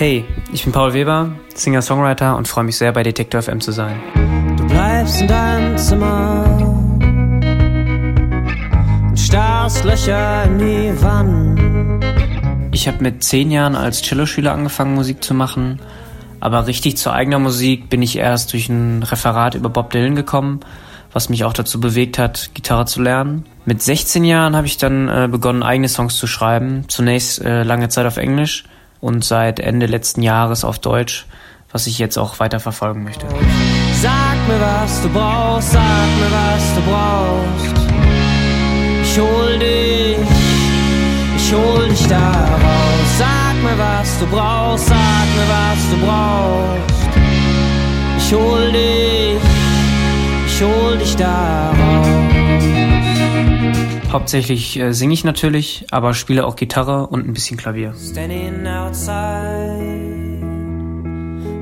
Hey, ich bin Paul Weber, Singer-Songwriter und freue mich sehr, bei Detektor FM zu sein. Du bleibst in deinem Zimmer und starrst Löcher in die Wand. Ich habe mit zehn Jahren als Celloschüler angefangen, Musik zu machen, aber richtig zu eigener Musik bin ich erst durch ein Referat über Bob Dylan gekommen, was mich auch dazu bewegt hat, Gitarre zu lernen. Mit 16 Jahren habe ich dann äh, begonnen, eigene Songs zu schreiben, zunächst äh, lange Zeit auf Englisch und seit Ende letzten Jahres auf Deutsch, was ich jetzt auch weiter verfolgen möchte. Sag mir, was du brauchst, sag mir, was du brauchst. Ich hol dich, ich hol dich da raus. Sag mir, was du brauchst, sag mir, was du brauchst. Ich hol dich, ich hol dich da raus. Hauptsächlich äh, singe ich natürlich, aber spiele auch Gitarre und ein bisschen Klavier. Standing outside,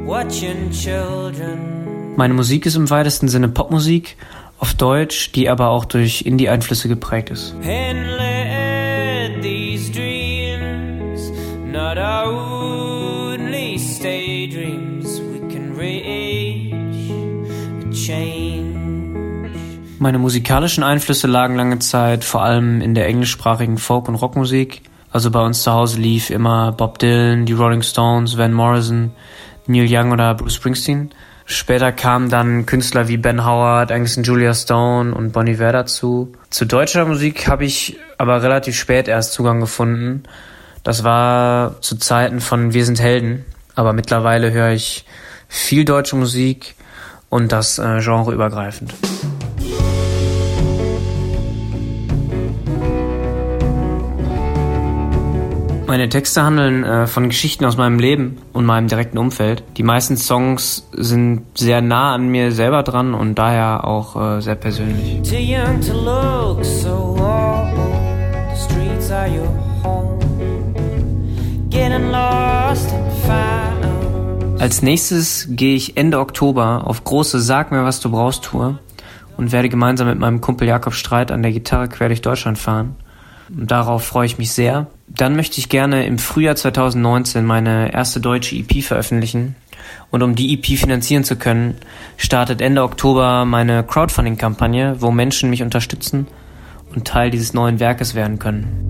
watching children. Meine Musik ist im weitesten Sinne Popmusik, auf Deutsch, die aber auch durch Indie-Einflüsse geprägt ist. Dreams only stay dreams, we can reach a change. Meine musikalischen Einflüsse lagen lange Zeit vor allem in der englischsprachigen Folk- und Rockmusik. Also bei uns zu Hause lief immer Bob Dylan, die Rolling Stones, Van Morrison, Neil Young oder Bruce Springsteen. Später kamen dann Künstler wie Ben Howard, Angus und Julia Stone und Bonnie Iver dazu. Zu deutscher Musik habe ich aber relativ spät erst Zugang gefunden. Das war zu Zeiten von Wir sind Helden, aber mittlerweile höre ich viel deutsche Musik und das äh, genreübergreifend. Meine Texte handeln äh, von Geschichten aus meinem Leben und meinem direkten Umfeld. Die meisten Songs sind sehr nah an mir selber dran und daher auch äh, sehr persönlich. Too young to look so old. The streets are your home. Getting lost and found. Als nächstes gehe ich Ende Oktober auf große Sag mir, was du brauchst Tour und werde gemeinsam mit meinem Kumpel Jakob Streit an der Gitarre quer durch Deutschland fahren. Darauf freue ich mich sehr. Dann möchte ich gerne im Frühjahr 2019 meine erste deutsche EP veröffentlichen. Und um die EP finanzieren zu können, startet Ende Oktober meine Crowdfunding-Kampagne, wo Menschen mich unterstützen und Teil dieses neuen Werkes werden können.